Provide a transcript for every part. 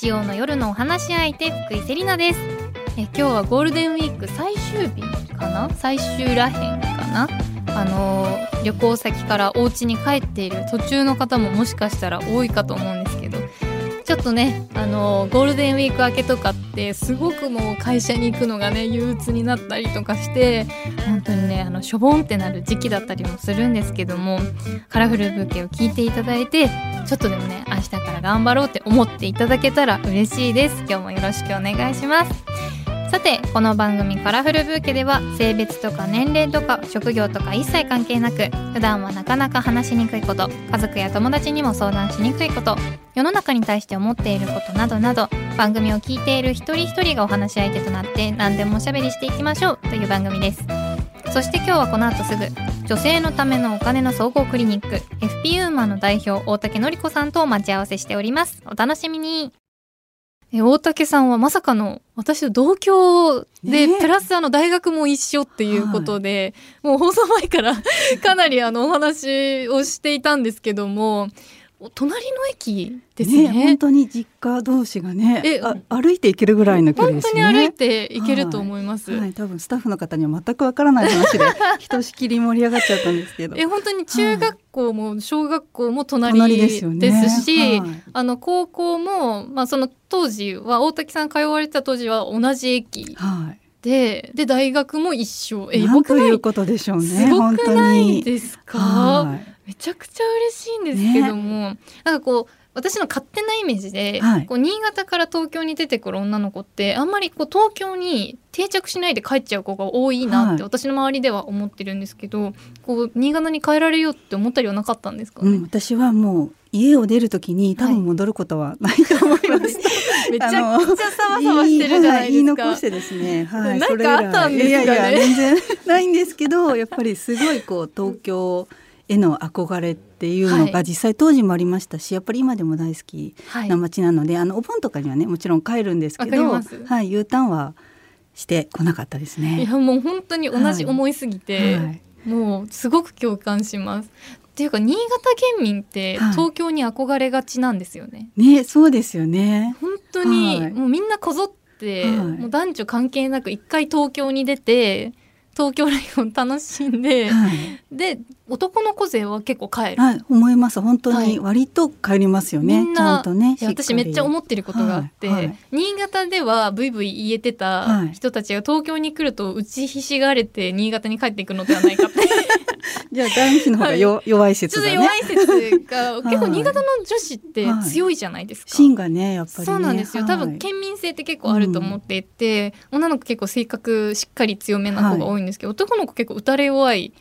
日曜の夜のお話し相手福井セリナです。え今日はゴールデンウィーク最終日かな？最終らへんかな？あの旅行先からお家に帰っている途中の方ももしかしたら多いかと思うんですっとねあのゴールデンウィーク明けとかってすごくもう会社に行くのがね憂鬱になったりとかして本当にねあのしょぼんってなる時期だったりもするんですけどもカラフルブーケを聞いていただいてちょっとでもね明日から頑張ろうって思っていただけたら嬉しいです。今日もよろしくお願いします。さてこの番組「カラフルブーケ」では性別とか年齢とか職業とか一切関係なく普段はなかなか話しにくいこと家族や友達にも相談しにくいこと世の中に対して思っていることなどなど番組を聞いている一人一人がお話し相手となって何でもおしゃべりしていきましょうという番組です。そして今日はこの後すぐ女性のためのお金の総合クリニック FP ウーマンの代表大竹のり子さんとお待ち合わせしております。お楽しみに。え大竹さんはまさかの私と同郷で、ねえ。プラスあの大学も一緒っていうことで、もう放送前からかなりあのお話をしていたんですけどもお隣の駅ですね。本当に実家同士がねえあ歩いて行けるぐらいの距離本ですね。当に歩いて行けると思います、はい、多分スタッフの方には全くわからない話で ひとしきり盛り上がっちゃったんですけど。え本当に中学校も小学校も隣隣でですすよね。し、はい。あの高校も、まあ、その当時は大竹さん通われてた当時は同じ駅。はい。でで大学も一緒。えやなんといいうことでしょうねすごくない本ですか、当にめちゃくちゃ嬉しいんですけども、なんかこう私の勝手なイメージで、はいこう新潟から東京に出てくる女の子ってあんまりこう東京に定着しないで帰っちゃう子が多いなって、はい私の周りでは思ってるんですけどこう新潟に帰られようって思ったりはなかったんですかね、うん、私はもう家を出るときに多分戻ることはないと思います。めちゃくちゃサバサバしてるじゃない言いですか。残してですね。はい。なんかあったんですかね？いやいや全然ないんですけど、やっぱりすごいこう東京への憧れっていうのはいが実際当時もありましたし、やっぱり今でも大好きはいな街なので、あのお盆とかにはねもちろん帰るんですけど、はい U ターンはしてこなかったですいね。やもう本当に同じ思いすぎて、はいもうすごく共感します。っていうか新潟県民ってはい東京に憧れがちなんですよね。ね、そうですよね。本当に、はいもうみんなこぞって、はいもう男女関係なく一回東京に出て東京ライフを楽しんで、はい。で男の子勢は結構帰る。はい、思います。本当はいに割と帰りますよね。みんなちゃんとね。私めっちゃ思ってることがあって、はいはい新潟ではブイブイ言えてたはい人たちが東京に来ると打ちひしがれて新潟に帰っていくのではないかって じゃあ男子の方がよ、弱いちょっと。弱い説がはい結構新潟の女子って強いじゃないですか。芯がね、やっぱりね。そうなんですよ、多分県民性って結構あると思っていて、女の子結構性格しっかり強めな子が多いんですけど、男の子結構打たれ弱いはい。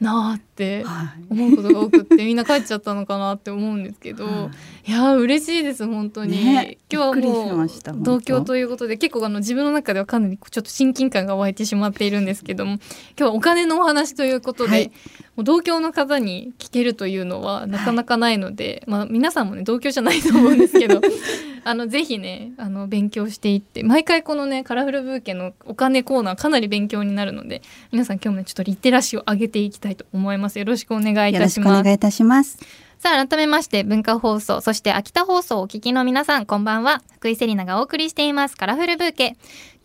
なーってはい。思うことが多くってみんな帰っちゃったのかなって思うんですけど、はいやー嬉しいです本当に、ね今日はもう同居ということで結構あの自分の中ではかなりちょっと親近感が湧いてしまっているんですけども今日はお金のお話ということで、はい。もう同居の方に聞けるというのはなかなかないので、まあ、皆さんもね同居じゃないと思うんですけど あのぜひねあの勉強していって毎回このねカラフルブーケのお金コーナーかなり勉強になるので皆さん今日もねちょっとリテラシーを上げていきたいと思います。よろしくお願いいよろしたします。くお願いいたします。さあ、改めまして、文化放送、そして秋田放送をお聞きの皆さん、こんばんは。福井セリナがお送りしています、カラフルブーケ。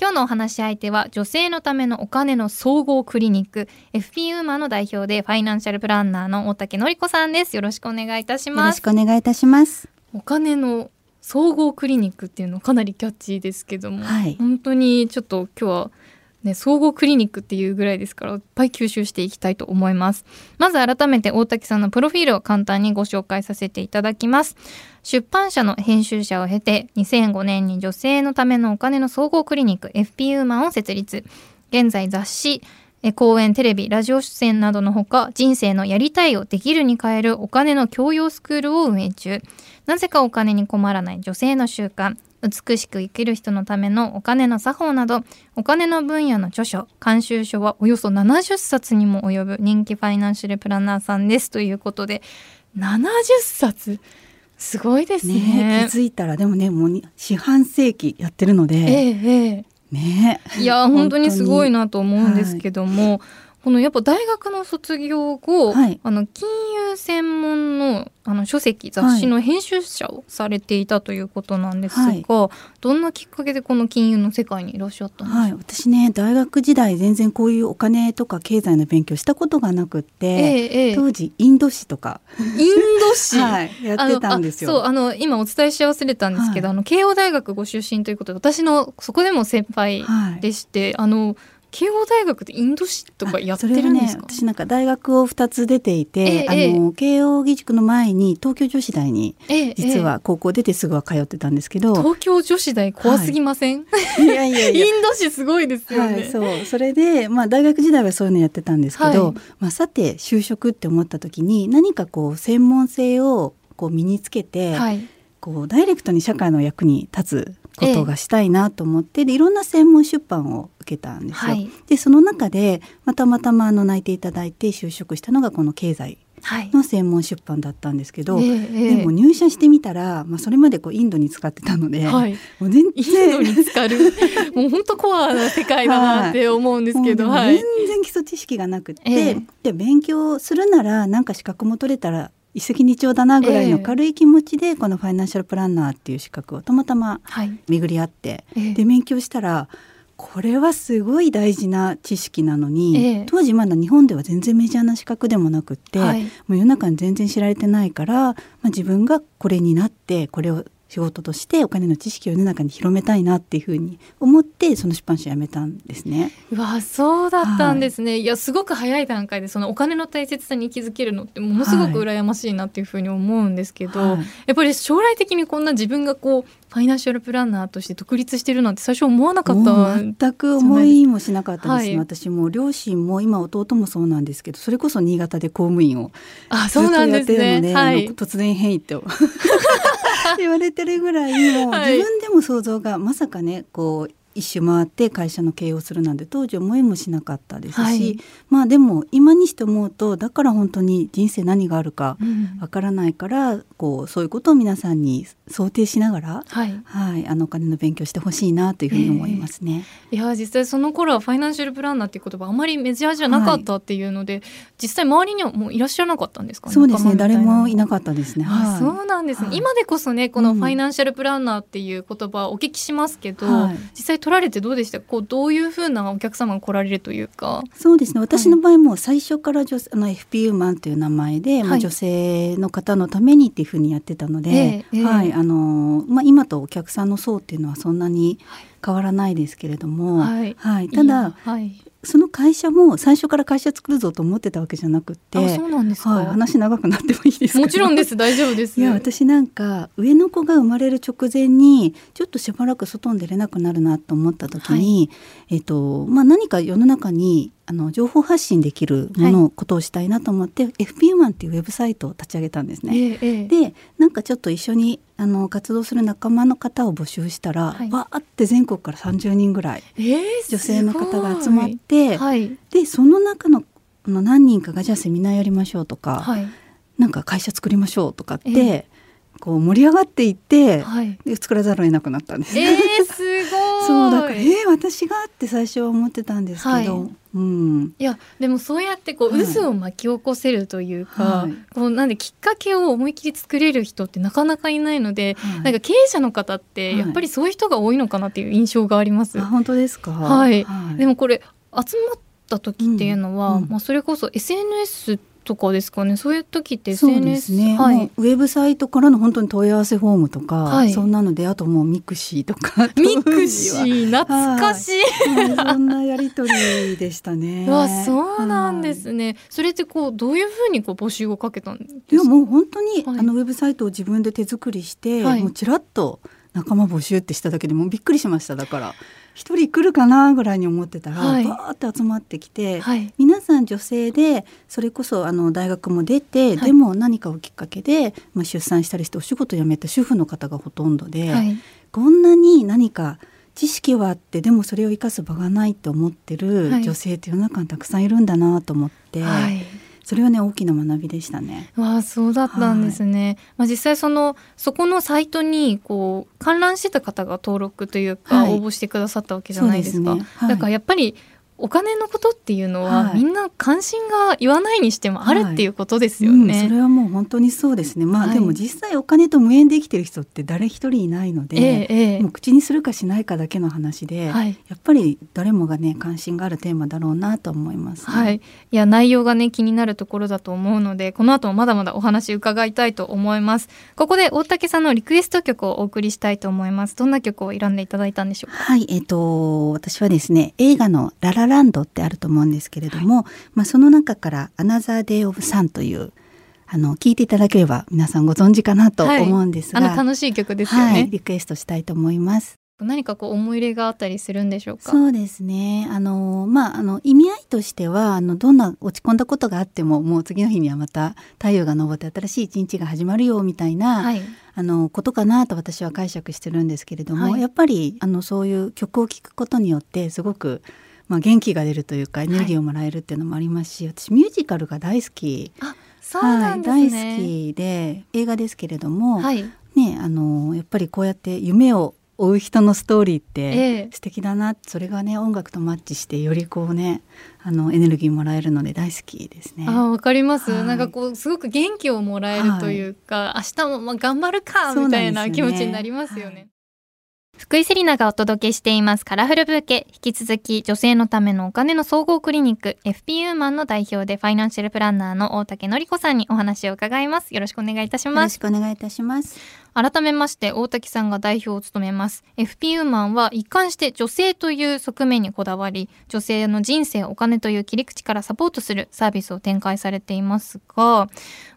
今日のお話し相手は、女性のためのお金の総合クリニック、FP ウーマンの代表で、ファイナンシャルプランナーの大竹のり子さんです。よろしくお願いいたしよろします。くお願いいたします。お金の総合クリニックっていうのかなりキャッチーですけども、はい本当にちょっと今日はね、総合クリニックっていうぐらいですからいっぱい吸収していきたいと思います。まず改めて大竹さんのプロフィールを簡単にご紹介させていただきます。出版社の編集者を経て2005年に女性のためのお金の総合クリニック FP ウーマンを設立。現在雑誌え講演テレビラジオ出演などのほか人生のやりたいをできるに変えるお金の教養スクールを運営中。なぜかお金に困らない女性の習慣。美しく生きる人のためのお金の作法などお金の分野の著書監修書はおよそ70冊にも及ぶ人気ファイナンシャルプランナーさんです。ということで70冊？すごいですね。ね気づいたらでもねもうに四半世紀やってるので、えええねえ。いや本当に。すごいなと思うんですけども、このやっぱ大学の卒業後、はい。あの金融専門のあの書籍雑誌の編集者をされていたということなんですが、はい。どんなきっかけでこの金融の世界にいらっしゃったんですか、はい、私ね大学時代全然こういうお金とか経済の勉強したことがなくって、ええええ。当時インド史とか、インド史、はい、やってたんですよ。そうあの今お伝えし忘れたんですけど、はい。あの慶応大学ご出身ということで私のそこでも先輩はい。でして、あの慶応大学でインド史とかやってるんですか、ね、私なんか大学を2つ出ていて、ええあの慶応義塾の前に東京女子大にええ実は高校出てすぐは通ってたんですけど、東京女子大怖すぎません、いやいやいや。インド史すごいですよね、はい、そう。それで、まあ、大学時代はそういうのやってたんですけど、はい。まあ、さて就職って思った時に何かこう専門性をこう身につけて、はい。こうダイレクトに社会の役に立つことがしたいなと思って、でいろんな専門出版を受けたんですよ。はい。でその中で、まあたまたまあの内定いただいて就職したのがこの経済はい。の専門出版だったんですけど、ええええ。でも入社してみたら、まあ、それまでこうインドに使ってたので、はい。もう全イン然ドに浸かる。もう本当コアな世界だなって思うんですけど、はい。全然基礎知識がなくって、ええ。で勉強するならなんか資格も取れたら一石二鳥だなぐらいええの軽い気持ちでこのファイナンシャルプランナーっていう資格をたまたまはい。巡り合ってええ。で勉強したらこれはすごい大事な知識なのに、ええ。当時まだ日本では全然メジャーな資格でもなくって、はい。もう世の中に全然知られてないから、まあ、自分がこれになってこれを仕事としてお金の知識を世の中に広めたいなっていうふうに思ってその出版社辞めたんですね。うわそうだったんですね、い、やすごく早い段階でそのお金の大切さに気づけるのってものすごく羨ましいなっていうふうに思うんですけど、はい。やっぱり将来的にこんな自分がこうファイナンシャルプランナーとして独立してるなんて最初思わなかった全く思いもしなかったです。ね、はい。私も両親も今弟もそうなんですけどそれこそ新潟で公務員をあずっとやってるのでねはい。突然変異って言われてるぐらいもうはい。自分でも想像がまさかねこう一周回って会社の経営をするなんて当時思いもしなかったですし、はい。まあでも今にして思うとだから本当に人生何があるかうん。わからないからこうそういうことを皆さんに想定しながら、はい。はい、あのお金の勉強してほしいなというふうに思いますね。いや実際その頃はファイナンシャルプランナーっていう言葉あまりメジャーじゃなかったっていうので、実際周りにはもういらっしゃらなかったんですか？そうですね誰もいなかったですね。あはい。そうなんですね、はい。今でこそねこのうん。ファイナンシャルプランナーっていう言葉をお聞きしますけど、はい。実際取られてどうでした？かこうどういうふうなお客様が来られるというか？そうですね。私の場合も最初から女あの FPU マンという名前で、まあ、はい。女性の方のためにっていうふうにやってたので、ええええ。はいあのまあ、今とお客さんの層っていうのはそんなに変わらないですけれども、はい。はい、たいだやはい、その会社も最初から会社作るぞと思ってたわけじゃなくて、あそうなんですか、はい、話長くなってもいいですか？もちろんです。大丈夫です。いや私なんか上の子が生まれる直前にちょっとしばらく外に出れなくなるなと思った時に、えっとまあ、何か世の中にあの情報発信できるもの、ことをしたいなと思って FP マンっていうウェブサイトを立ち上げたんですね。ええええ。でなんかちょっと一緒にあの活動する仲間の方を募集したら、はい。わーって全国から30人ぐらいえー女性の方が集まって、はい。でその中のあの何人かがじゃあセミナーやりましょうとか、はい。なんか会社作りましょうとかって、ええこう盛り上がっていって、はい。で作らざるを得なくなったんです。えー、すごい。そうだからえー、私がって最初は思ってたんですけど、はい。うん。いやでもそうやってこうはい。渦を巻き起こせるというか、はい。こうなんできっかけを思いっきり作れる人ってなかなかいないので、はい。なんか経営者の方ってはい。やっぱりそういう人が多いのかなっていう印象があります。あ本当ですか？はい。はい。でもこれ集まった時っていうのは、うん。うん。まあ、それこそ SNS とかですかね。そういう時ってそう SNS ですね、はい。ウェブサイトからの本当に問い合わせフォームとか、はい。そんなのであともうミクシーとか。 mixi？懐かしい。はい。そんなやり取りでしたね。う わそうなんではい。すね。それってこうどういうふうにこう募集をかけたんですか？いやもう本当に、はい。あのウェブサイトを自分で手作りして、はい。もうちらっと仲間募集ってしただけでもうびっくりしましただから一人来るかなぐらいに思ってたら、はいバーって集まってきて、はい。皆さん女性でそれこそあの大学も出て、はいでも何かをきっかけで、まあ、出産したりしてお仕事辞めた主婦の方がほとんどで、はい。こんなに何か知識はあってでもそれを生かす場がないと思ってるはい女性って世の中にたくさんいるんだなと思って、はい。それはね大きな学びでしたね。わあそうだったんですね。まあ実際そのそこのサイトにこう観覧してた方が登録というか、はい応募してくださったわけじゃないですか。すねはいだからやっぱりお金のことっていうのは、はい。みんな関心が言わないにしてもあるっていうことですようん、ね。それはもう本当にそうですね。まあ、はい。でも実際お金と無縁で生きてる人って誰一人いないので、ええええ。もう口にするかしないかだけの話で、はい。やっぱり誰もがね関心があるテーマだろうなと思います、ね。はい、いや内容がね気になるところだと思うのでこの後もまだまだお話伺いたいと思います。ここで大竹さんのリクエスト曲をお送りしたいと思います。どんな曲を選んでいただいたんでしょうか？はい、えっ、と私はですね映画のララランドってあると思うんですけれども、まあその中からアナザーデイオブサンというあの聞いていただければ皆さんご存知かなと思うんですあが、の楽しい曲ですよね、はい、リクエストしたいと思います。何かこう思い入れがあったりするんでしょうか？そうですね。あのまああの意味合いとしてはあのどんな落ち込んだことがあってももう次の日にはまた太陽が昇って新しい一日が始まるよみたいな、はい。あのことかなと私は解釈してるんですけれども、はい。やっぱりあのそういう曲を聴くことによってすごくまあ元気が出るというかエネルギーをもらえるっていうのもありますし、私ミュージカルが大好き。あそうなんですはい、ね、大好きで映画ですけれども、はい。ねあのやっぱりこうやって夢を追う人のストーリーって、ええ。素敵だな。それがね音楽とマッチしてよりこうねあのエネルギーもらえるので大好きですね。あわかります、はい。なんかこうすごく元気をもらえるというか、明日もまあ頑張るかみたいな気持ちになりますよね。福井セリナがお届けしています。カラフルブーケ。引き続き女性のためのお金の総合クリニック FP ウーマンの代表でファイナンシャルプランナーの大竹のり子さんにお話を伺います。よろしくお願いいたしよろますしくお願いいたします。改めまして大竹さんが代表を務めます。FP ウーマンは一貫して女性という側面にこだわり女性の人生お金という切り口からサポートするサービスを展開されていますが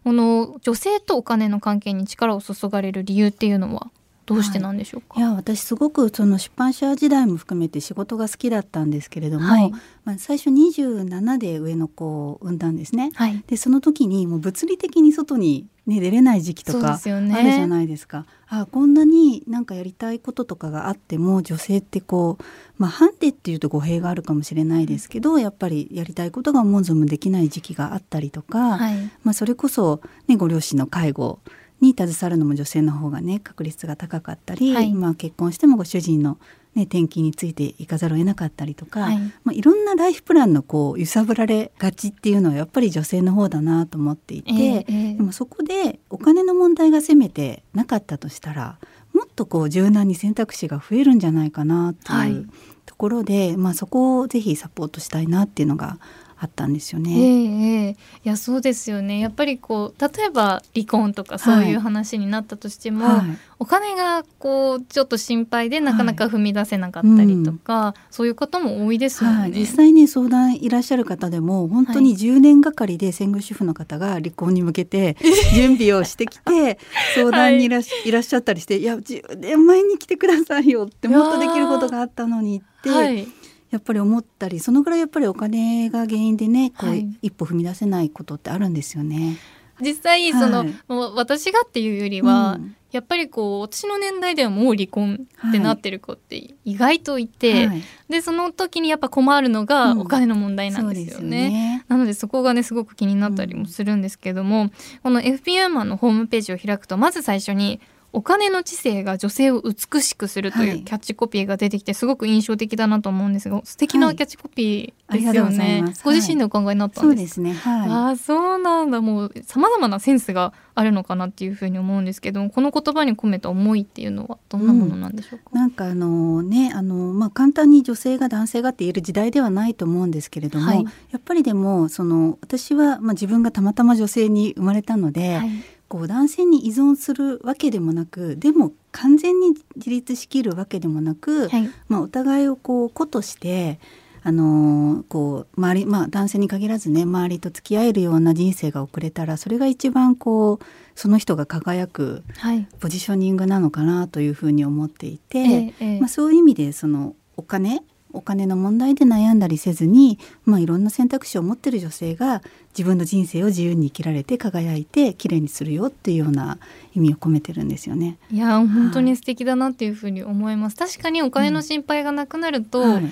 この女性とお金の関係に力を注がれる理由っていうのは？どうしてなんでしょうか、いや私すごくその出版社時代も含めて仕事が好きだったんですけれども、はい。まあ、最初27で上の子を産んだんですね。はい。でその時にもう物理的に外に、ね、出れない時期とかあるじゃないですか。あこんなになんかやりたいこととかがあっても女性ってこう、まあ、ハンデっていうと語弊があるかもしれないですけどやっぱりやりたいことが思う存分できない時期があったりとか、はい。まあ、それこそ、ね、ご両親の介護に携わるのも女性の方がね確率が高かったり、はい。まあ、結婚してもご主人の、ね、転勤についていかざるを得なかったりとか、はい。まあ、いろんなライフプランのこう揺さぶられがちっていうのはやっぱり女性の方だなと思っていて、ええええ。でもそこでお金の問題がせめてなかったとしたらもっとこう柔軟に選択肢が増えるんじゃないかなってはい。いうところで、まあ、そこをぜひサポートしたいなっていうのがあったんですよえね。えええいやそうですよね。やっぱりこう例えば離婚とかそういう話になったとしても、はい。お金がこうちょっと心配でなかなか踏み出せなかったりとか、そういう方も多いですよね。はい、実際に相談いらっしゃる方でも本当に10年がかりで専業主婦の方が離婚に向けて準備をしてきて 相談にいらっし,、い、らっしゃったりして「いや10年前に来てくださいよ」ってもっとできることがあったのにって、はいやっぱり思ったりそのぐらいやっぱりお金が原因でねこう、はい。一歩踏み出せないことってあるんですよね。実際その、はい。もう私がっていうよりは、うん。やっぱりこう私の年代ではもう離婚ってなってる子って意外といて、はい。でその時にやっぱ困るのがうん。お金の問題なんですよね。なのでそこがねすごく気になったりもするんですけども、この FPM マンのホームページを開くとまず最初にお金の知性が女性を美しくするといはい。うキャッチコピーが出てきてすごく印象的だなと思うんですが素敵なはい。キャッチコピーですよね。ござい。ご自身でお考えになったんですかそうですね。はい。ああそうなんだ。もうさまざまなセンスがあるのかなっていうふうに思うんですけどもこの言葉に込めた思いっていうのはどんなものなんでしょうか、なんかあのねあの、まあ、簡単に女性が男性がって言える時代ではないと思うんですけれども、はい。やっぱりでもその私は、まあ、自分がたまたま女性に生まれたので、はいこう男性に依存するわけでもなくでも完全に自立しきるわけでもなく、はいまあ、お互いをこう子として。あのこう周りまあ、男性に限らずね周りと付き合えるような人生が送れたらそれが一番こうその人が輝くはいポジショニングなのかなというふうに思っていて、ええええまあ、そういう意味でそのお金お金の問題で悩んだりせずに、まあ、いろんな選択肢を持ってる女性が自分の人生を自由に生きられて輝いて綺麗にするよっていうような意味を込めてるんですよね。いや本当に素敵だなっていうふうに思います、確かにお金の心配がなくなると、はい。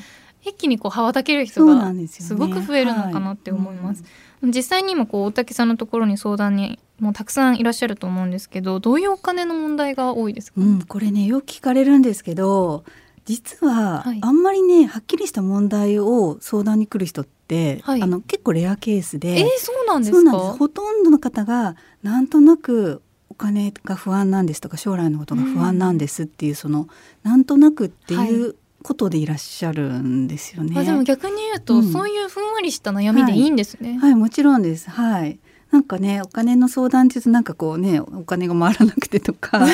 一気にこう羽ばたける人がすごく増えるのかなって思います、実際に今こう大竹さんのところに相談にもうたくさんいらっしゃると思うんですけどどういうお金の問題が多いですか、うん、これねよく聞かれるんですけど実は、はいあんまりねはっきりした問題を相談に来る人って、はいあの結構レアケースで、えー、そうなんですか？ほとんどの方がなんとなくお金が不安なんですとか将来のことが不安なんですっていう、そのなんとなくっていうことでいらっしゃるんですよね。あでも逆に言うと、うんそういうふんわりした悩みでいいんですね。はいもちろんですはいなんかねお金の相談ってなんかこうねお金が回らなくてとか。な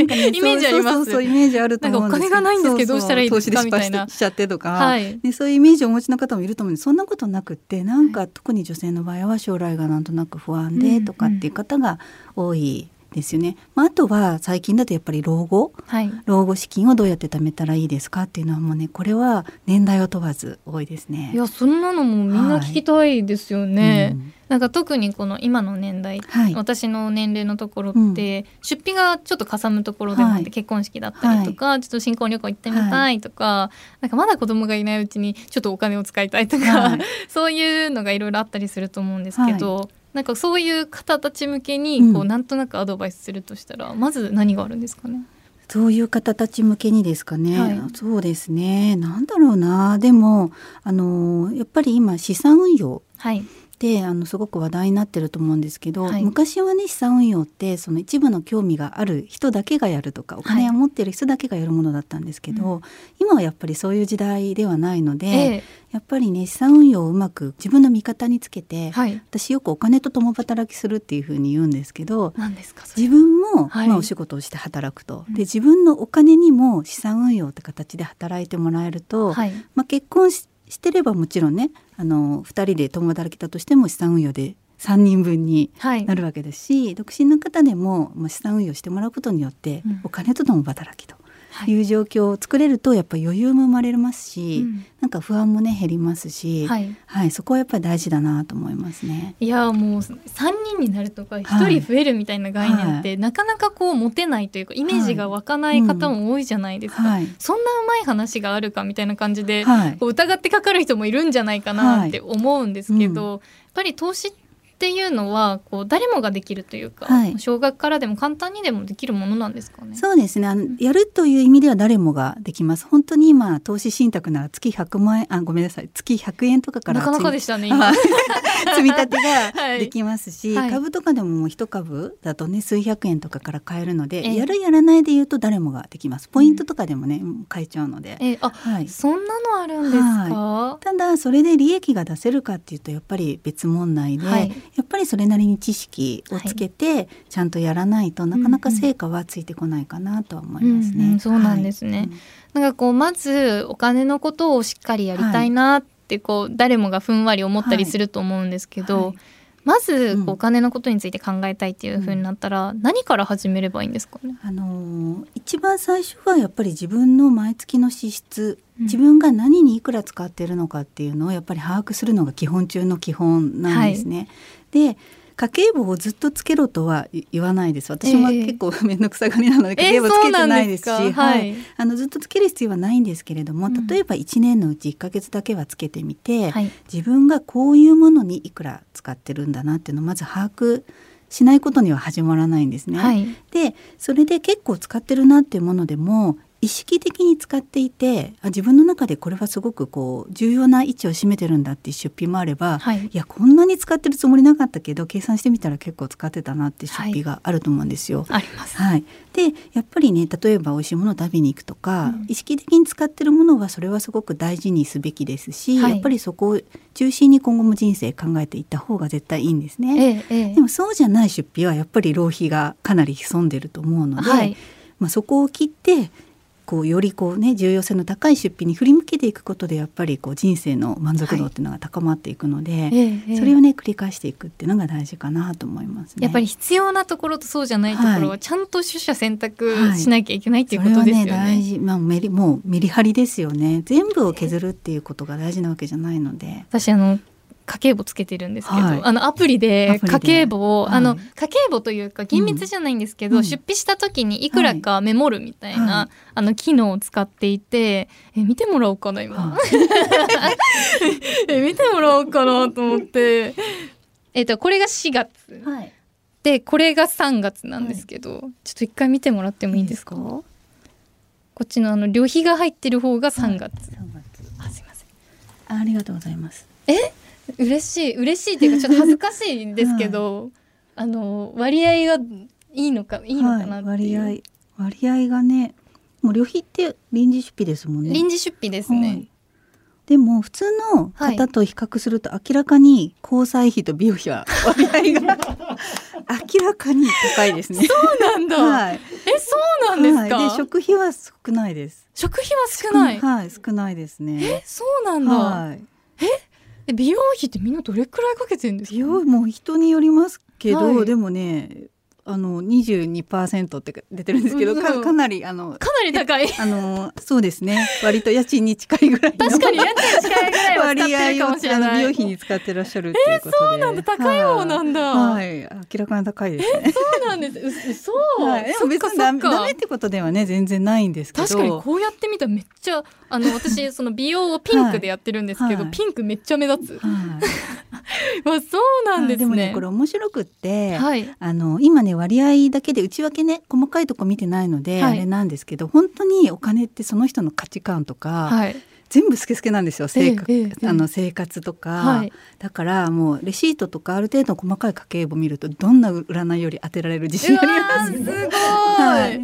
んかねイメージあります。そうイメージあると思うんですなんかお金がないんですけどどうしたらいいですか？投資で失敗しちゃってとか、はい。でそういうイメージをお持ちの方もいると思うんです。そんなことなくってなんか特に女性の場合は将来がなんとなく不安でとかっていう方が多いですよね。まあ、あとは最近だとやっぱり老後。はい。老後資金をどうやって貯めたらいいですかっていうのはもうねこれは年代を問わず多いですね。いやそんなのもみんな聞きたいですよね。うん。なんか特にこの今の年代、はい。私の年齢のところって、出費がちょっとかさむところでもあって、はい。結婚式だったりとか、ちょっと新婚旅行行ってみたいとか、なんかまだ子供がいないうちにちょっとお金を使いたいとか、はい。そういうのがいろいろあったりすると思うんですけど、なんかそういう方たち向けにこう、うんなんとなくアドバイスするとしたらまず何があるんですかね？そういう方たち向けにですかね、はい。そうですね。なんだろうな。でもあのやっぱり今資産運用はい。であのすごく話題になってると思うんですけど、はい。昔はね資産運用ってその一部の興味がある人だけがやるとかお金を持ってる人だけがやるものだったんですけど、う今はやっぱりそういう時代ではないので、えやっぱりね資産運用をうまく自分の味方につけて、えはい。私よくお金と共働きするっていうふうに言うんですけど。自分も、はい。まあ、お仕事をして働くと、うん。で自分のお金にも資産運用って形で働いてもらえると、はい。まあ、結婚ししてればもちろんねあの2人で共働きだとしても資産運用で3人分にはい。なるわけですし独身の方でも、まあ、資産運用してもらうことによって、うんお金と共働きとはい。いう状況を作れるとやっぱり余裕も生まれますし、うん。なんか不安もね減りますし、はい。はい、そこはやっぱり大事だなと思いますね。いやもう3人になるとか1人増えるみたいな概念って、なかなかこう持てないというかイメージが湧かない方も多いじゃないですか、はい、そんなうまい話があるかみたいな感じで、はい。こう疑ってかかる人もいるんじゃないかなって思うんですけど、はやっぱり投資っていうのはこう誰もができるというか、はい。小学からでも簡単にでもできるものなんですかね？そうですね。あのやるという意味では誰もができます。本当に今投資信託なら月100万円あごめんなさい。月100円とかからなかなかでししたね今。は い積み立て はい。ができますし、はい。株とかでももう一株だとね数百円とかから買えるので、ええ。やるやらないで言うと誰もができます。ポイントとかでもね、買えちゃうので、えあはい、そんなのあるんですか、ただそれで利益が出せるかっていうとやっぱり別問題で、はいやっぱりそれなりに知識をつけてちゃんとやらないとなかなか成果はついてこないかなとは思いますね。うんうんそうなんですね。はいなんかこうまずお金のことをしっかりやりたいなってこう誰もがふんわり思ったりすると思うんですけど、はいまずお金のことについて考えたいっていう風になったら、何から始めればいいんですかね？あのー一番最初はやっぱり自分の毎月の支出、うん自分が何にいくら使ってるのかっていうのをやっぱり把握するのが基本中の基本なんですね。で家計簿をずっとつけろとは言わないです。私もええ結構面倒くさがりなので家計簿つけてないですし、ははい。い、あのずっとつける必要はないんですけれども、うん。例えば1年のうち1ヶ月だけはつけてみて、はい、自分がこういうものにいくら使ってるんだなっていうのをまず把握しないことには始まらないんですね。はい、でそれで結構使ってるなっていうものでも意識的に使っていてあ自分の中でこれはすごくこう重要な位置を占めてるんだっていう出費もあれば、はい。いやこんなに使ってるつもりなかったけど計算してみたら結構使ってたなって出費があると思うんですよ。あります。はい、でやっぱりね例えば美味しいものを食べに行くとか、うん意識的に使ってるものはそれはすごく大事にすべきですし、はい。やっぱりそこを中心に今後も人生考えていった方が絶対いいんですね。ええええ。でもそうじゃない出費はやっぱり浪費がかなり潜んでると思うので、はい、まあ、そこを切ってこうよりこう、ね、重要性の高い出費に振り向けていくことでやっぱりこう人生の満足度っていうのが高まっていくので、ええええそれをね繰り返していくっていうのが大事かなと思いますね。やっぱり必要なところとそうじゃないところははちゃんと取捨選択はいしなきゃいけないっていうことですよね。ね大事、まあ、メリもうメリハリですよね全部を削るっていうことが大事なわけじゃないので。私あの家計簿つけてるんですけど、はい。あのアプリアで。家計簿を、はい。あの家計簿というか厳密じゃないんですけど、うん。出費した時にいくらかメモるみたいな、はい。あの機能を使っていてえ見てもらおうかな今、は え見てもらおうかなと思って。えっとこれが4月。いはい。でこれが3月なんですけど、ちょっと一回見てもらってもいいですか？こっちのあの旅費が入ってる方が3月、3月。あすいません。あありがとうございます嬉しい嬉しいっていうかちょっと恥ずかしいんですけど、あの割合がいいのかいいのかなっていう、はい、割合。割合がねもう旅費って臨時出費ですもんね。臨時出費ですね、はい。でも普通の方と比較すると明らかに交際費と美容費は 割合が明らかに高いですね。そうなんだ、はい、えそうなんですか、はい。で食費は少ないです。食費は少ない、はい、少ないですえね。そうなんだ、はい。え？美容費ってみんなどれくらいかけてるんですか？美容も人によりますけど、はい。でもね、あの22%って出てるんですけど、うん。かかなりあのかなり高い。あのそうですね。割と家賃に近いぐらいの確かに家賃近いぐらいは使ってるかもしれない。美容費に使ってらっしゃるっていうことで、そうなんだ。高い方なんだ。はい、はい。明らかに高いですね。そうなんです。う嘘、はい、でも別にダメダメってことではね全然ないんですけど。確かにこうやって見たらめっちゃあの私その美容をピンクでやってるんですけど、はい。ピンクめっちゃ目立つ、はい、わそうなんですね,、でもねこれ面白くって、はい。あの今ね割合だけで内訳ね細かいとこ見てないので、はい。あれなんですけど本当にお金ってその人の価値観とか、はい。全部スケスケなんですよ生活,、ええええ。あの生活とか、はい。だからもうレシートとかある程度細かい家計簿見るとどんな占いより当てられる自信あります。すごい、はい。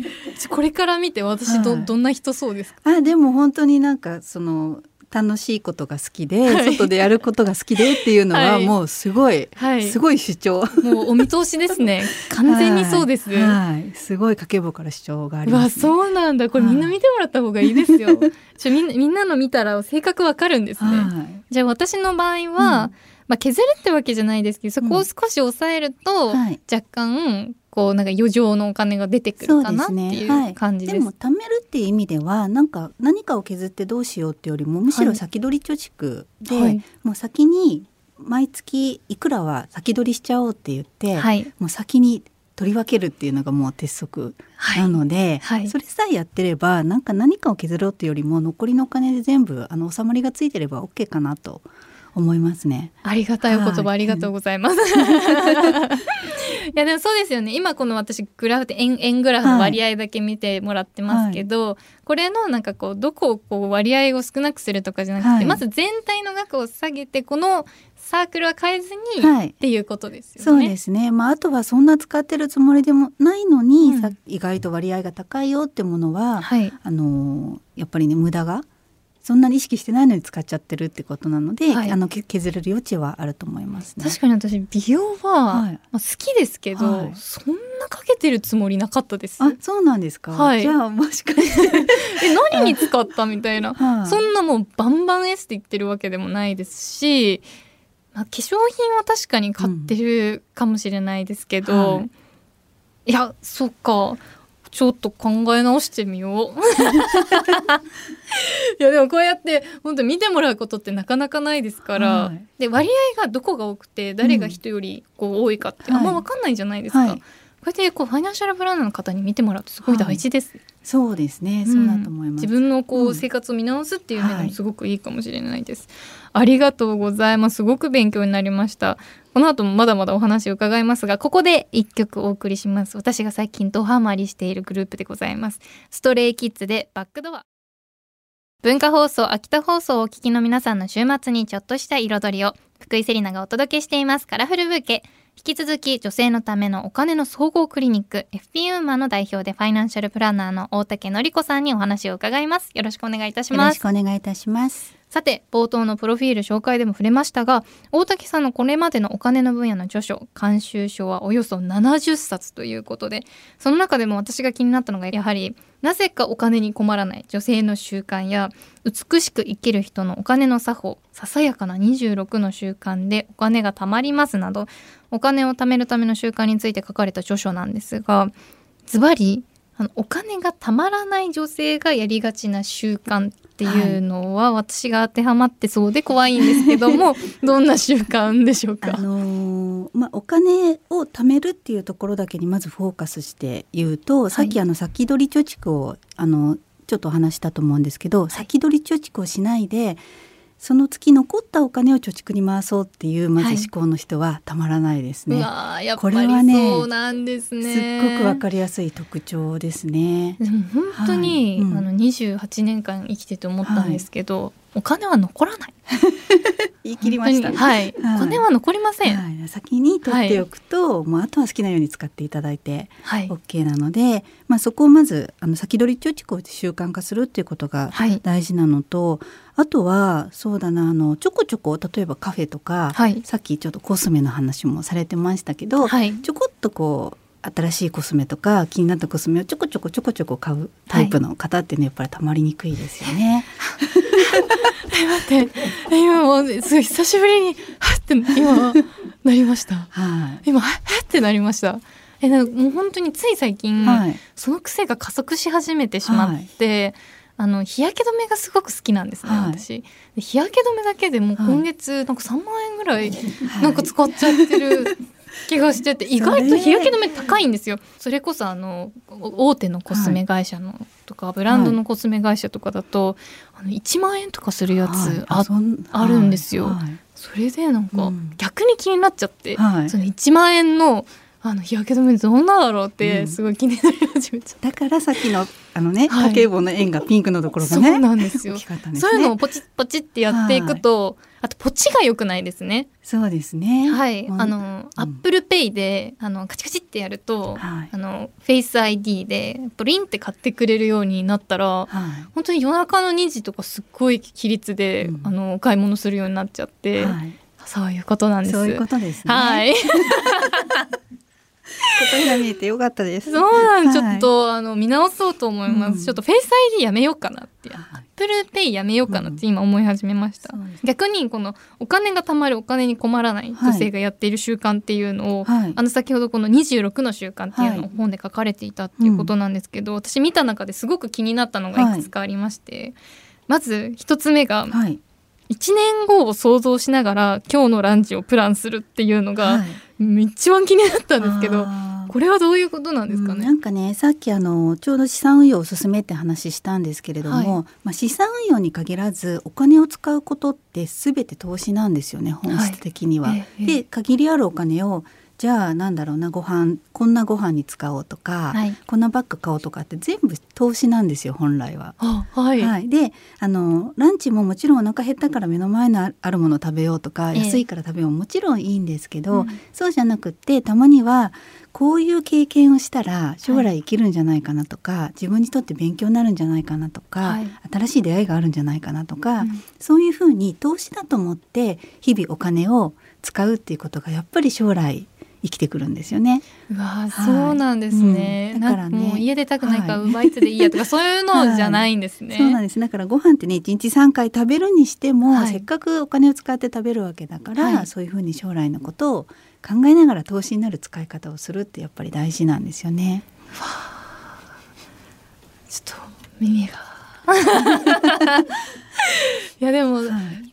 これから見て私ど,、はい。どんな人そうですか？あでも本当になんかその楽しいことが好きで、はい。外でやることが好きでっていうのははい。もうすごい、はい。すごい主張。もうお見通しですね。完全にそうです、はい、はい。すごい家計簿から主張があります、ね。そうなんだ。これみんな見てもらった方がいいですよ。ちょみんなみんなの見たら性格わかるんですね、はい。じゃあ私の場合は、うん。まあ、削るってわけじゃないですけどそこを少し抑えると、はい。若干こうなんか余剰のお金が出てくるかなっていう感じです。でも貯めるっていう意味ではなんか何かを削ってどうしようってよりもむしろ先取り貯蓄で、はい。もう先に毎月いくらは先取りしちゃおうって言って、はい。もう先に取り分けるっていうのがもう鉄則はいなので、はい。それさえやってればなんか何かを削ろうっていうよりも残りのお金で全部あの収まりがついてれば OK かなと思いますね。ありがたいお言葉はい。ありがとうございます。いやでもそうですよね。今この私グラフで円円グラフの割合だけ見てもらってますけど、これのなんかこうどこをこう割合を少なくするとかじゃなくて、はい。まず全体の額を下げてこのサークルは変えずに、はい。っていうことですよね。そうですね、まあ、あとはそんな使ってるつもりでもないのに、うん。さ意外と割合が高いよってものは、はい。あのーやっぱりね無駄がそんなに意識してないのに使っちゃってるってことなので、はい。あのけ削れる余地はあると思いますね。確かに私美容は、はい。まあ、好きですけど、はい。そんなかけてるつもりなかったです。あそうなんですか、はい。じゃあもしかして、え何に使ったみたいな。はい。そんなもうバンバンエスって言ってるわけでもないですし、まあ、化粧品は確かに買ってるかもしれないですけど、うん。はい。い、やそっかちょっと考え直してみよう。いやでもこうやって本当見てもらうことってなかなかないですから、はい。で割合がどこが多くて誰が人よりこう多いかってあんま分かんないじゃないですか、はい。こうやってこうファイナンシャルプランナーの方に見てもらうとすごい大事です、そうですね。そうだと思います。自分のこう、うん。生活を見直すっていう面ではい。もすごくいいかもしれないです、ありがとうございます。すごく勉強になりましたこの後もまだまだお話を伺いますがここで一曲お送りします。私が最近ドハマりしているグループでございます。ストレイキッズでバックドア。文化放送秋田放送をお聞きの皆さんの週末にちょっとした彩りを福井セリナがお届けしています。カラフルブーケ。引き続き女性のためのお金の総合クリニック FP ウーマンの代表でファイナンシャルプランナーの大竹のり子さんにお話を伺いますよろしくお願いいたしよろしますくお願いいたします。さて冒頭のプロフィール紹介でも触れましたが大竹さんのこれまでのお金の分野の著書監修書はおよそ70冊ということでその中でも私が気になったのがやはりなぜかお金に困らない女性の習慣や美しく生きる人のお金の作法ささやかな26の習慣でお金が貯まりますなどお金を貯めるための習慣について書かれた著書なんですがズバリお金がたまらない女性がやりがちな習慣っていうのは、私が当てはまってそうで怖いんですけども どんな習慣でしょうか？あのーまあ、お金を貯めるっていうところだけにまずフォーカスして言うと、さっきあの先取り貯蓄をあのちょっとお話したと思うんですけど、先取り貯蓄をしないでその月残ったお金を貯蓄に回そうっていうまはいず思考の人はたまらないですね。うわーやっぱこりれはねそうなんですね。すっごくわかりやすい特徴ですね。でも本当に、はいうんあの28年間生きてて思ったんですけど、お金は残らない。言い切りましたね。はい、はいお金は残りません。はい。はい、先に取っておくと、もうあとは好きなように使っていただいて OK なので、まあ、そこをまずあの先取り貯蓄を習慣化するっていうことがはい。大事なのとあとはそうだなあのちょこちょこ例えばカフェとか、はいさっきちょっとコスメの話もされてましたけど、はい。ちょこっとこう新しいコスメとか気になったコスメをちょこちょこちょこちょこ買うタイプの方っていうのはやっぱりたまりにくいですよね。待って、今もうすごい久しぶりにはって今なりました。はい今はってなりました。えなんかもう本当につい最近、はいその癖が加速し始めてしまって、あの日焼け止めがすごく好きなんですね、はい。私。で日焼け止めだけでもう今月なんか3万円ぐらいなんか使っちゃってる 気がしてて、意外と日焼け止め高いんですよ。それこそあの大手のコスメ会社のとか、ブランドのコスメ会社とかだと、あの1万円とかするやつはい。ああるんですよ。はい。それでなんかうん。逆に気になっちゃって、はい。その1万円のあの日焼け止めどんなだろうってうん。すごい気になり始めちゃっだからさっきのあのね、はい。家計簿の円がピンクのところがねなんですよ。大きかったんですね。そういうのをポチッポチってやっていくと、あとポチが良くないですね。そうですね。はい、あの、 Apple Pay であのカチカチってやると、はい。あのフェイス ID でプリンって買ってくれるようになったらはい。本当に夜中の2時とかすっごい比率で、うん。あのお買い物するようになっちゃって、はい。そういうことなんです。そういうことですね。はい、答えが見えてよかったです。そうなん、はいちょっとあの見直そうと思います。うん。ちょっとフェイス ID やめようかなって、プルペイやめようかなって今思い始めました。そうです。逆にこのお金が貯まるお金に困らない女性がやっている習慣っていうのを、はい。あの先ほどこの26の習慣っていうのをはい本で書かれていたっていうことなんですけど、私見た中ですごく気になったのがいくつかありまして、まず一つ目がはい1年後を想像しながら今日のランチをプランするっていうのがはい。一番気になったんですけど、これはどういうことなんですかね？うんなんかねさっきあのちょうど資産運用をおすすめって話したんですけれども、はまあ、資産運用に限らずお金を使うことって全て投資なんですよね本質的には。はい。ええ。で限りあるお金をじゃあなんだろうなご飯こんなご飯に使おうとか、はい。こんなバッグ買おうとかって全部投資なんですよ本来は。あはい、はい、であのランチももちろんお腹減ったから目の前のあるものを食べようとか、ええ。安いから食べようももちろんいいんですけど、うん。そうじゃなくってたまにはこういう経験をしたら将来生きるんじゃないかなとか、自分にとって勉強になるんじゃないかなとか、はい。新しい出会いがあるんじゃないかなとか、うん。そういうふうに投資だと思って日々お金を使うっていうことがやっぱり将来生きてくるんですよね。うわはいそうなんですね。うんだからね家出たくないからはいウーバーイーツでいいやとか、そういうのじゃないんですね。そうなんですだからご飯ってね1日3回食べるにしても、はいせっかくお金を使って食べるわけだから、はいそういうふうに将来のことを考えながら投資になる使い方をするってやっぱり大事なんですよね。ちょっと耳が。いやでも、はい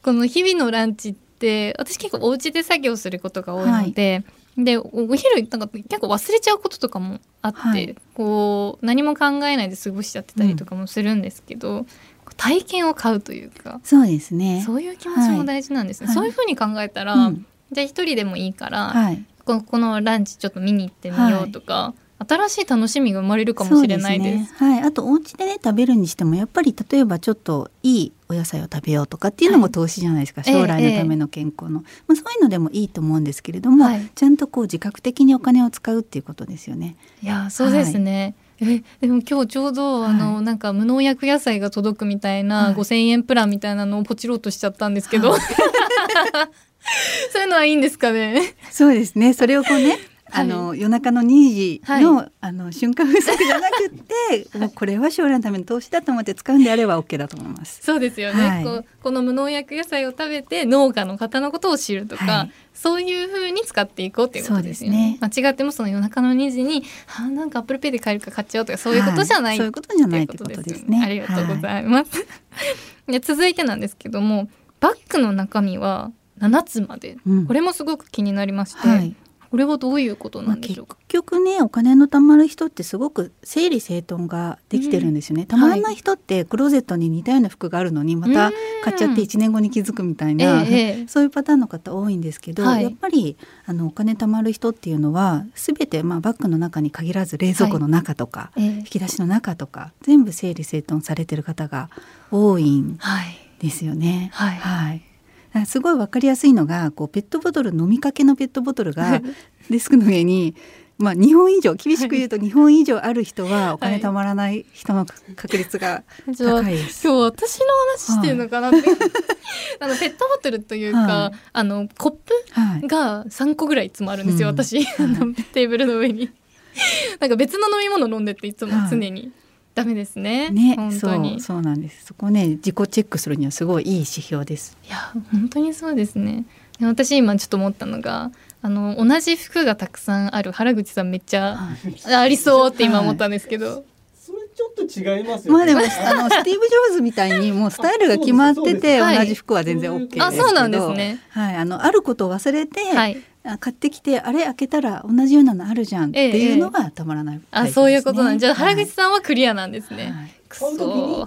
この日々のランチって私結構お家で作業することが多いので、でおお昼なんか結構忘れちゃうこととかもあって、はい。こう何も考えないで過ごしちゃってたりとかもするんですけど、こう体験を買うというかそうですね。そういう気持ちも大事なんですね、はい。そういうふうに考えたら、うん。じゃあ一人でもいいから、はい。ここのランチちょっと見に行ってみようとか、新しい楽しみが生まれるかもしれないです。そうね。はい。あとお家でね食べるにしてもやっぱり例えばちょっといいお野菜を食べようとかっていうのも投資じゃないですか、ええ将来のための健康の、まあそういうのでもいいと思うんですけれども、はいちゃんとこう自覚的にお金を使うっていうことですよね。いやそうですね。えでも今日ちょうどあの、はなんか無農薬野菜が届くみたいな、はい5,000円プランみたいなのをポチろうとしちゃったんですけど、はい そういうのはいいんですかね。そうですね。それをこうね。はいあの夜中の2時の,、はあの瞬間風速じゃなくって、もうこれは将来のための投資だと思って使うんであれば OK だと思います。そうですよね、はいこうこの無農薬野菜を食べて農家の方のことを知るとか、はいそういう風に使っていこうっていうことですよね。間違ってもその夜中の2時にあーなんか Apple Pay で買えるから買っちゃおうとかそういうことじゃない、はいそういうことじゃないってことですね。ありがとうございます。で続いてなんですけどもバッグの中身は7つまで、うんこれもすごく気になりまして、はい。これはどういうことまあ、結なんでしょうか？局ねお金の貯まる人ってすごく整理整頓ができてるんですよね、たまらない人ってクローゼットに似たような服があるのにまた買っちゃって1年後に気づくみたいな、え そういうパターンの方多いんですけど、はい、やっぱりあのお金貯まる人っていうのは全て、まあ、バッグの中に限らず冷蔵庫の中とか、はい、引き出しの中とか全部整理整頓されてる方が多いんですよね。はい、はいすごい分かりやすいのがこうペットボトル飲みかけのペットボトルがデスクの上にまあ、2本以上厳しく言うと2本以上ある人はお金たまらない人の確率が高いです。今日私の話してるのかなって、はい、あのペットボトルというか、はい、あのコップが3個ぐらいいつもあるんですよ、私、あのテーブルの上に。なんか別の飲み物飲んでっていつも常に。ダメですね。ね、本当にそうなんです。そこね自己チェックするにはすごいいい指標です。いや本当にそうですね。私今ちょっと思ったのがあの同じ服がたくさんある原口さんめっちゃありそうって今思ったんですけど。はいそれちょっと違いますよ、ね、まあでもあの スティーブ・ジョブズみたいにもうスタイルが決まってて同じ服は全然 OK ですけど、あそうなんですね。はいあのあることを忘れて、はい、買ってきてあれ開けたら同じようなのあるじゃんっていうのがたまらない、ねええ、あそういうことなんじゃあ原口さんはクリアなんですね。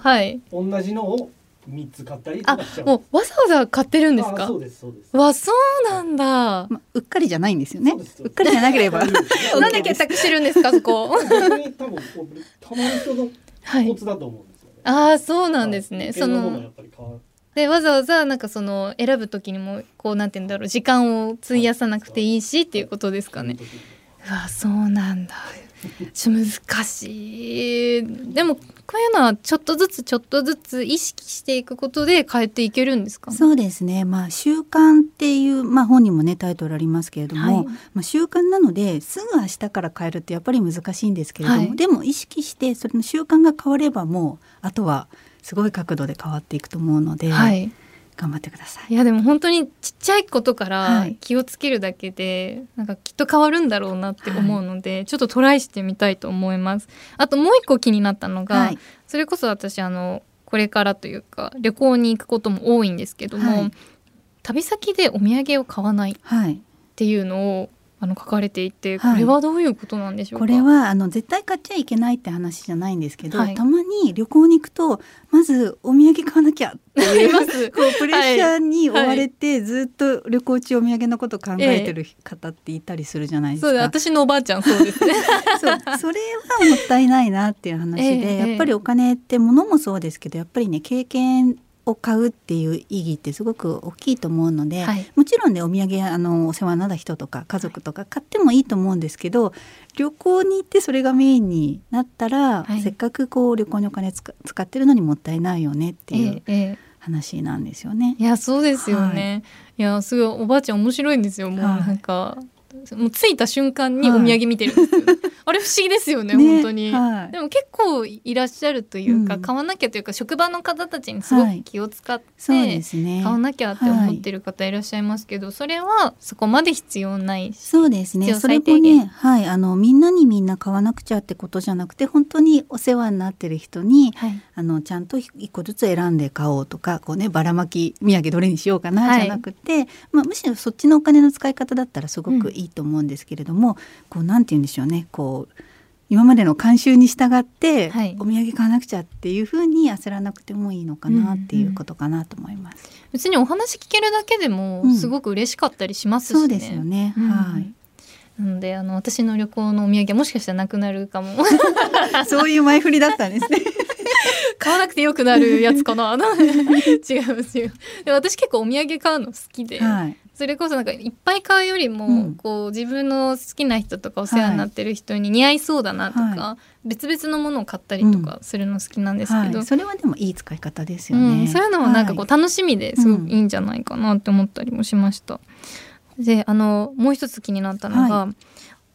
はい、同じのを三つ買ったりとかしちゃう。もうわざわざ買ってるんですか？そうですそうです。わそうなんだ、まあ、うっかりじゃないんですよね。うっかりじゃなければ。なんで結託してるんですかそこ。逆に多分たまる人のコツだと思うんですよね、はい、ああそうなんですね。そのでわざわざなんかその選ぶ時にもこうなんて言うんだろう時間を費やさなくていいしっていうことですかね。うわそうなんだ。難しい。でもこういうのはちょっとずつちょっとずつ意識していくことで変えていけるんですか、そうですね。まあ習慣っていう、まあ、本にもねタイトルありますけれども、はい、まあ、習慣なのですぐ明日から変えるってやっぱり難しいんですけれども、はい、でも意識してそれの習慣が変わればもうあとはすごい角度で変わっていくと思うので。はい頑張ってください。いやでも本当にちっちゃいことから気をつけるだけで、はい、なんかきっと変わるんだろうなって思うので、はい、ちょっとトライしてみたいと思います。あともう一個気になったのが、はい、それこそ私あのこれからというか旅行に行くことも多いんですけども、旅先でお土産を買わないっていうのをあの書かれていて、これはどういうことなんでしょうか、これはあの絶対買っちゃいけないって話じゃないんですけど、はい、たまに旅行に行くとまずお土産買わなきゃっていう こうプレッシャーに追われて、ずっと旅行中お土産のこと考えてる方っていたりするじゃないですか。えー、私のおばあちゃんそうですね。そうそれはもったいないなっていう話で、えー、やっぱりお金って物もそうですけどやっぱりね経験を買うっていう意義ってすごく大きいと思うので、はい、もちろんねお土産あのお世話になった人とか家族とか買ってもいいと思うんですけど、旅行に行ってそれがメインになったら、はい、せっかくこう旅行にお金使ってるのにもったいないよねっていう。ええ話なんですよね。いやそうですよね。はい、いやすごいおばあちゃん面白いんですよ。もうなんか、もう着いた瞬間にお土産見てるんですよ、はい、あれ不思議ですよねね本当に、はい、でも結構いらっしゃるというか、うん、買わなきゃというか職場の方たちにすごく気を使って、はいね、買わなきゃって思ってる方いらっしゃいますけど、それはそこまで必要ないそうですね。それもねはい。あのみんなにみんな買わなくちゃってことじゃなくて本当にお世話になってる人に、あのちゃんと一個ずつ選んで買おうとかこうねばらまき土産どれにしようかなじゃなくて、まあ、むしろそっちのお金の使い方だったらすごくいいと思うんですけれども、うん、こうなんて言うんでしょうねこう今までの慣習に従って、はい、お土産買わなくちゃっていうふうに焦らなくてもいいのかなっていうことかなと思います。うんうん、別にお話聞けるだけでもすごく嬉しかったりしますし、ねうん、そうですよね。はい。なのであの私の旅行のお土産もしかしたらなくなるかも。そういう前振りだったんですね。買わなくてよくなるやつかな。違う違う。で私結構お土産買うの好きで、はい、それこそなんかいっぱい買うよりも、うん、こう自分の好きな人とかお世話になってる人に似合いそうだなとか、はい、別々のものを買ったりとかするの好きなんですけど、うんはい、それはでもいい使い方ですよね、うん、そういうのもなんかこう楽しみですごくい。いんじゃないかなって思ったりもしました。であのもう一つ気になったのが、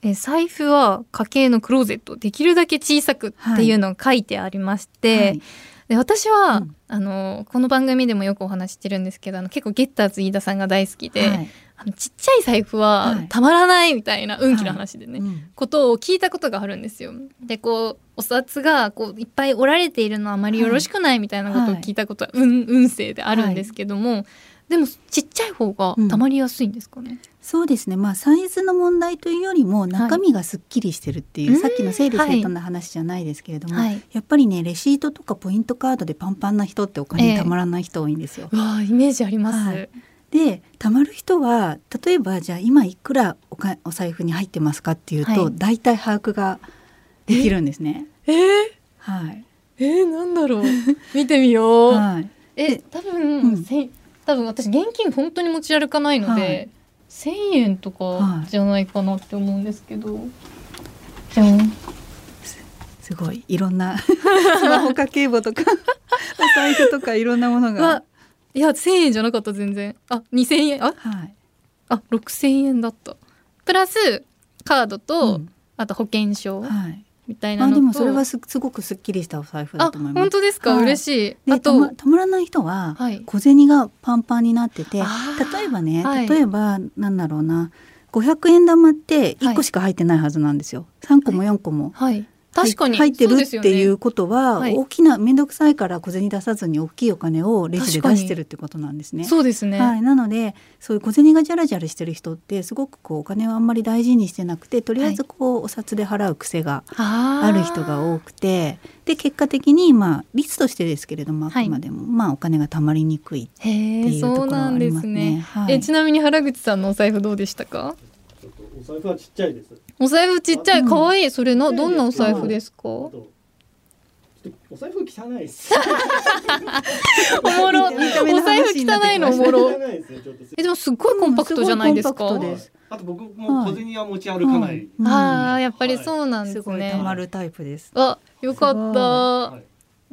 え財布は家計のクローゼットできるだけ小さくっていうのが書いてありまして、はい。で私は、うん、あのこの番組でもよくお話してるんですけどあの結構ゲッターズ飯田さんが大好きで、はい、あのちっちゃい財布はたまらないみたいな運気の話でね、はいうん、ことを聞いたことがあるんですよ。でこうお札がこういっぱい折られているのはあまりよろしくないみたいなことを聞いたことは、運運勢であるんですけども、でもちっちゃい方がたまりやすいんですかね、そうですね。まあサイズの問題というよりも中身がすっきりしてるっていう、はいさっきの整理整頓の話じゃないですけれども、はい。やっぱりねレシートとかポイントカードでパンパンな人ってお金にたまらない人多いんですよ。うわあイメージあります、はい。でたまる人は例えばじゃあ今いくらおかお財布に入ってますかっていうと、はい。大体把握ができるんですね。えー、はい、えー、なんだろう。見てみよう、はい、え多分、うん。せん多分私現金本当に持ち歩かないので、はい。1,000円とかはい。じゃないかなって思うんですけど、じゃんすごいいろんな スマホ家計簿とか お財布とかいろんなものわが。いや1,000円じゃなかった全然。あ2,000円あ？はい。あ6,000円だった。プラスカードと、うん。あと保険証。はいみたいなのと、あでもそれはすすごくすっきりしたお財布だあと思います。本当ですか、はい。嬉しい。であとたまたまらない人は、はい。小銭がパンパンになっててあー。例えばね、はい。例えばなんだろうな500円玉って1個しか入ってないはずなんですよ、3個も4個も。はい確かに。入ってるそうですよねっていうことは、はい。大きな面倒くさいから小銭出さずに大きいお金をレジで出してるってことなんですね。そうですね、はい、なのでそういう小銭がジャラジャラしてる人ってすごくこうお金をあんまり大事にしてなくてとりあえずこう、お札で払う癖がある人が多くてで結果的にまあ率としてですけれどもあはい。くまでも、まあお金が貯まりにくいへっていうところはなんでありますすね。ね。はい。えちなみに原口さんのお財布どうでしたか？ちょっとお財布はちっちゃいです。お財布ちっちゃいうん。可愛い。それのうんどんなお財布ですか？お財布汚いです。おもろ。お財布汚いのおもろ。えでもすっごいコンパクトじゃないですか、うんす。あと僕も小銭は持ち歩かない。うん。あーやっぱりそうなんですね。貯まるタイプです。あよかっすたはい。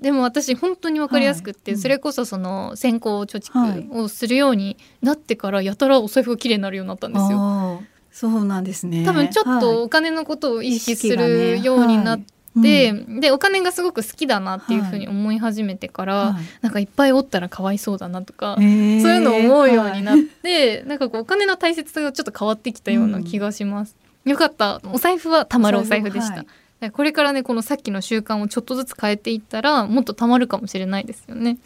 でも私本当に分かりやすくって、はい。それこそその先行貯はい。蓄をするようになってからやたらお財布が綺麗になるようになったんですよ。そうなんですね。多分ちょっとはお金のことを意識するようになっいて、うんでお金がすごく好きだなっていうふうに思い始めてから、はいなんかいっぱいおったらかわいそうだなとか、へーそういうのを思うようになって、なんかこうお金の大切さがちょっと変わってきたような気がします。よかったお財布はたまるお財布でした。はいこれからねこのさっきの習慣をちょっとずつ変えていったらもっとたまるかもしれないですよね。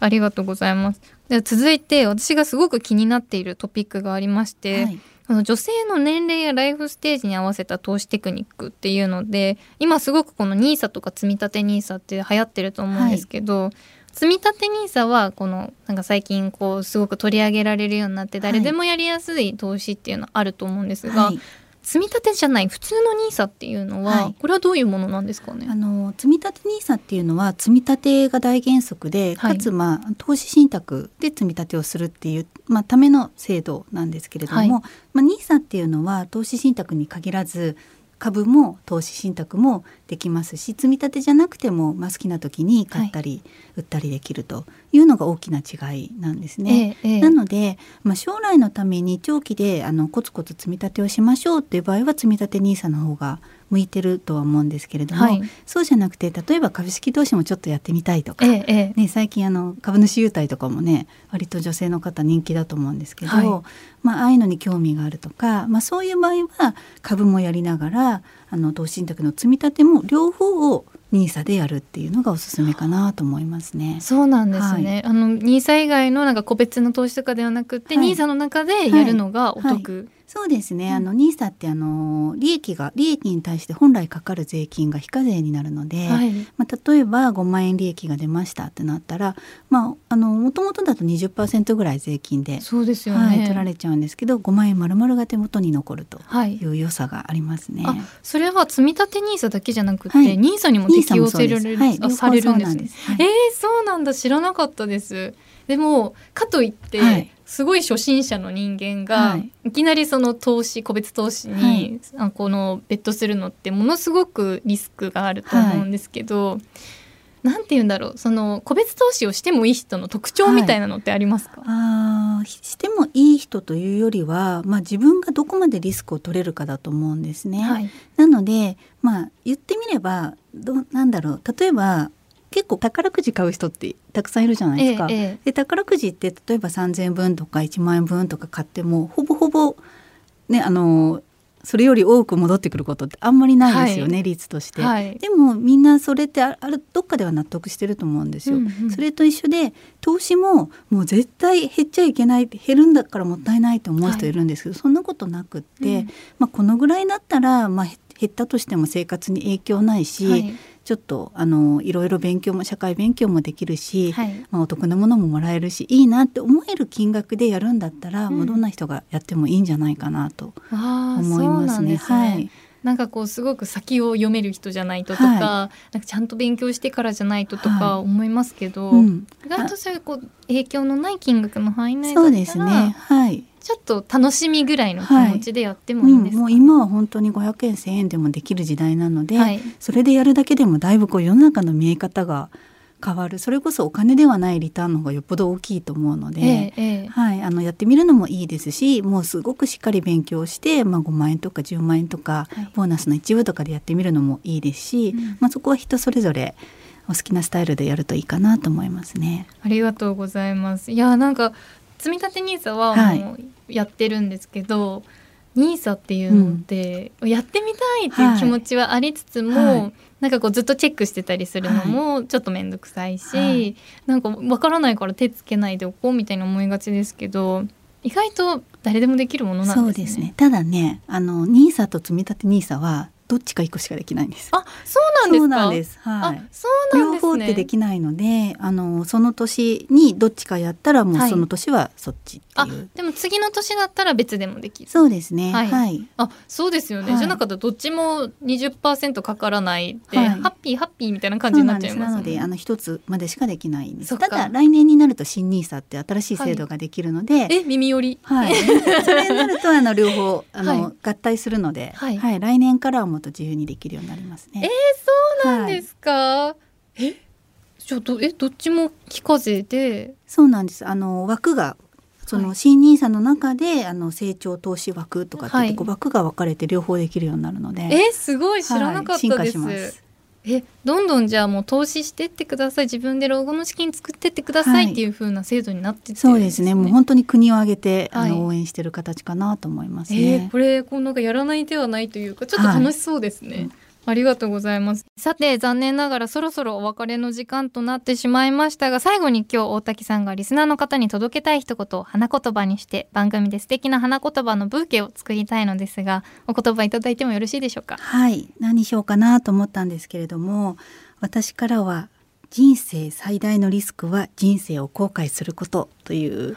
ありがとうございます。では続いて私がすごく気になっているトピックがありまして、はいあの女性の年齢やライフステージに合わせた投資テクニックっていうので今すごくこの NISA とか積立 NISA って流行ってると思うんですけど、積立 NISA はこのなんか最近こうすごく取り上げられるようになって誰でもやりやすい投資っていうのあると思うんですが、はい積み立てじゃない普通の NISA っていうのは、はい。これはどういうものなんですかね？あの積立 NISA っていうのは積み立てが大原則で、はい。かつまあ投資信託で積み立てをするっていうまあための制度なんですけれども、はい。まあ NISA っていうのは投資信託に限らず株も投資信託もできますし積み立てじゃなくても、まあ、好きな時に買ったり売ったりできるというのが大きな違いなんですね。ええええなので、まあ、将来のために長期であのコツコツ積み立てをしましょうっていう場合は積み立て NISA の方が向いてるとは思うんですけれども、はい。そうじゃなくて例えば株式投資もちょっとやってみたいとか、ええええ。ね、最近あの株主優待とかもね割と女性の方人気だと思うんですけど、はい。まあああいうのに興味があるとか、まあ、そういう場合は株もやりながらあの投資信託の積み立ても両方を NISA でやるっていうのがおすすめかなと思いますね。そうなんですね、あの NISA 以外のなんか個別の投資とかではなくて、はい。NISA の中でやるのがお得、そうですね。あの NISA ってあの利益が利益に対して本来かかる税金が非課税になるので、はい。まあ例えば5万円利益が出ましたってなったら、まああの元々だと20%ぐらい税金で、そうですよね、はい取られちゃうんですけど、5万円丸々が手元に残るとはい。いう良さがありますね。あそれは積み立て NISA だけじゃなくて、はい。NISA にも適用される、んですね。えー、そうなんだ。知らなかったです。でもかといって、はいすごい初心者の人間が、はい。い、きなりその投資個別投資に、はい。あこのベットするのってものすごくリスクがあると思うんですけど、なんて言うんだろう。その個別投資をしてもいい人の特徴みたいなのってありますか、あーしてもいい人というよりは、まあ、自分がどこまでリスクを取れるかだと思うんですね。はい。なのでまあ言ってみればどなんだろう。例えば結構宝くじ買う人ってたくさんいるじゃないですか。ええええ。で宝くじって例えば3,000円分とか1万円分とか買ってもほぼほぼねあのそれより多く戻ってくることってあんまりないですよね、はい、率として、はい、でもみんなそれってあるどっかでは納得してると思うんですよ、うんうん、それと一緒で投資ももう絶対減っちゃいけない減るんだからもったいないと思う人いるんですけど、はい、そんなことなくって、うん、まあ、このぐらいだったら、まあ、減ったとしても生活に影響ないし、ちょっとあのいろいろ勉強も社会勉強もできるし、はい、まあ、お得なものももらえるしいいなって思える金額でやるんだったら、うん、もうどんな人がやってもいいんじゃないかなと思いますね。すね。はい。なんかこうすごく先を読める人じゃないととかはい、なんかちゃんと勉強してからじゃないととか思いますけど、はいうん、意外とそういうこう影響のない金額の範囲内だったらそうですね、はい、ちょっと楽しみぐらいの気持ちでやってもいいんですか、はい。うん、もう今は本当に500円1000円でもできる時代なので、はい、それでやるだけでもだいぶこう世の中の見え方が変わる。それこそお金ではないリターンの方がよっぽど大きいと思うので、ええ、はい、あのやってみるのもいいですしもうすごくしっかり勉強して、まあ、5万円とか10万円とか、はい、ボーナスの一部とかでやってみるのもいいですし、うん、まあ、そこは人それぞれお好きなスタイルでやるといいかなと思いますね。ありがとうございます。いやなんか積み立て NISA はもうやってるんですけど、はい、NISA っていうのって、やってみたいっていう気持ちはありつつも、はい、なんかこうずっとチェックしてたりするのもちょっと面倒くさいし、はい、なんかわからないから手つけないでおこうみたいに思いがちですけど意外と誰でもできるものなんですね。そうですね。ただねあの NISA と積み立て NISA はどっちか一個しかできないんです。あ、そうなんですはい。そうなんです、ね、両方ってできないので、あのその年にどっちかやったらもうその年はそっちっていう。でも次の年だったら別でもできる。そうですね。はい。はい、あ、そうですよね。はい、じゃなかったらどっちも20%かからないで、はい、ハッピーハッピーみたいな感じになっちゃいます、ね、なのであの一つまでしかできないんです。ただ来年になると新ニーサって新しい制度ができるので、え耳寄り。はい。それになるとあの両方あの、合体するので、はい、来年からはもっと自由にできるようになりますね。えー、そうなんですか？はい、え、じゃどえどっちも非課税で？そうなんです。あの枠がその新ニーサの中であの成長投資枠とかって、はい、枠が分かれて両方できるようになるので。えすごい知らなかったです。はい、えどんどんじゃあもう投資してってください。自分で老後の資金作ってってくださいっていう風な制度になって、ねはい、そうですね。もう本当に国を挙げて、はい、あの応援してる形かなと思いますね、えー、これこうなんかやらない手はないというかちょっと楽しそうですね、はいありがとうございます。さて、残念ながらそろそろお別れの時間となってしまいましたが、最後に今日大滝さんがリスナーの方に届けたい一言を花言葉にして番組で素敵な花言葉のブーケを作りたいのですが、お言葉いただいてもよろしいでしょうか？はい、何しようかなと思ったんですけれども、私からは人生最大のリスクは人生を後悔することという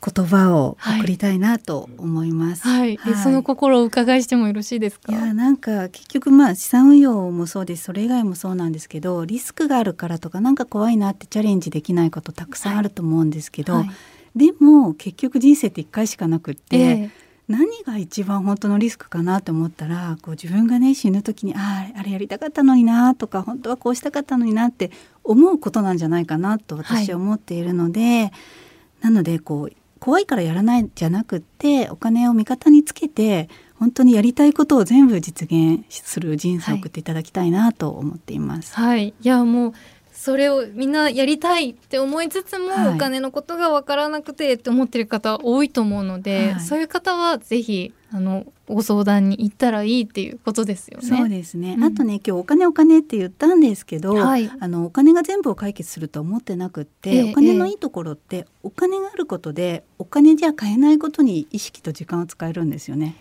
言葉を送りたいなと思います。はい、はい、その心を伺いしてもよろしいですか？いやなんか結局まあ資産運用もそうですそれ以外もそうなんですけどリスクがあるからとかなんか怖いなってチャレンジできないことたくさんあると思うんですけど、はいはい、でも結局人生って一回しかなくって。えー何が一番本当のリスクかなと思ったらこう自分がね死ぬ時にあああれやりたかったのになとか本当はこうしたかったのになって思うことなんじゃないかなと私は思っているので、はい、なのでこう怖いからやらないじゃなくってお金を味方につけて本当にやりたいことを全部実現する人生を送っていただきたいなと思っています。はい、はい、いやもうそれをみんなやりたいって思いつつも、はい、お金のことが分からなくてって思ってる方多いと思うので、はい、そういう方はぜひあのご相談に行ったらいいっていうことですよね。そうですね。うん、あとね今日お金お金って言ったんですけど、はい、あのお金が全部を解決すると思ってなくって、えー、お金のいいところって、お金があることでお金じゃ買えないことに意識と時間を使えるんですよね。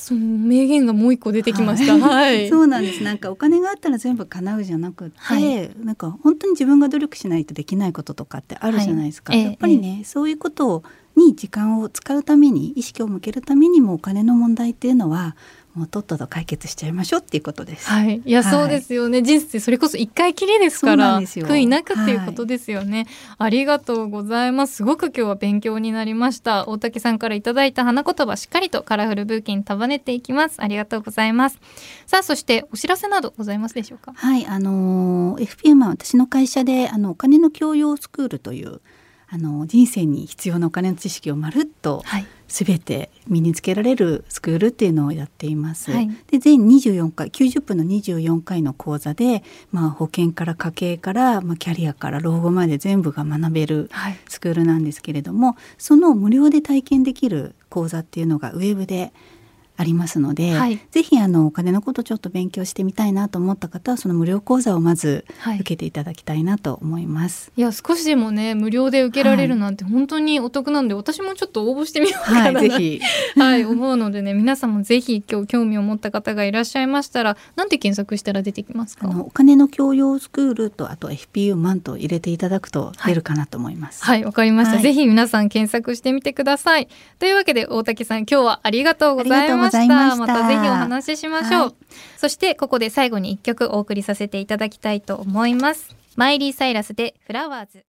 その名言がもう一個出てきました。はい、そうなんです。なんかお金があったら全部叶うじゃなくて、はい、なんか本当に自分が努力しないとできないこととかってあるじゃないですか。はい、やっぱりね、えー、そういうことに時間を使うために意識を向けるためにもお金の問題っていうのはもうとっとと解決しちゃいましょうっていうことです。はい、いや、はい、そうですよね。人生それこそ一回きりですから、悔いなくっていうことですよね、はい、ありがとうございます。すごく今日は勉強になりました。大竹さんからいただいた花言葉しっかりとカラフルブーケに束ねていきます。ありがとうございます。さあ、そしてお知らせなどございますでしょうか？はい、あの FPM は私の会社であのお金の教養スクールというあの人生に必要なお金の知識をまるっと全て身につけられるスクールっていうのをやっています。はい、で全24回90分の24回の講座で、まあ、保険から家計から、まあ、キャリアから老後まで全部が学べるスクールなんですけれども、はい、その無料で体験できる講座っていうのがウェブでありますので、はい。ぜひあのお金のことちょっと勉強してみたいなと思った方はその無料講座をまずはい。受けていただきたいなと思います。いや少しでもね無料で受けられるなんて本当にお得なんで、私もちょっと応募してみようかは、ないぜひ。はい、思うのでね皆さんもぜひ今日興味を持った方がいらっしゃいましたらなんて検索したら出てきますか？お金の教養スクールとあと FPU マンと入れていただくと出るかなと思います。はいわかりました、はい。ぜひ皆さん検索してみてください。というわけで大竹さん今日はありがとうございましたました。たぜひお話ししましょう、はい。そしてここで最後に一曲お送りさせていただきたいと思います。マイリー・サイラスでフラワーズ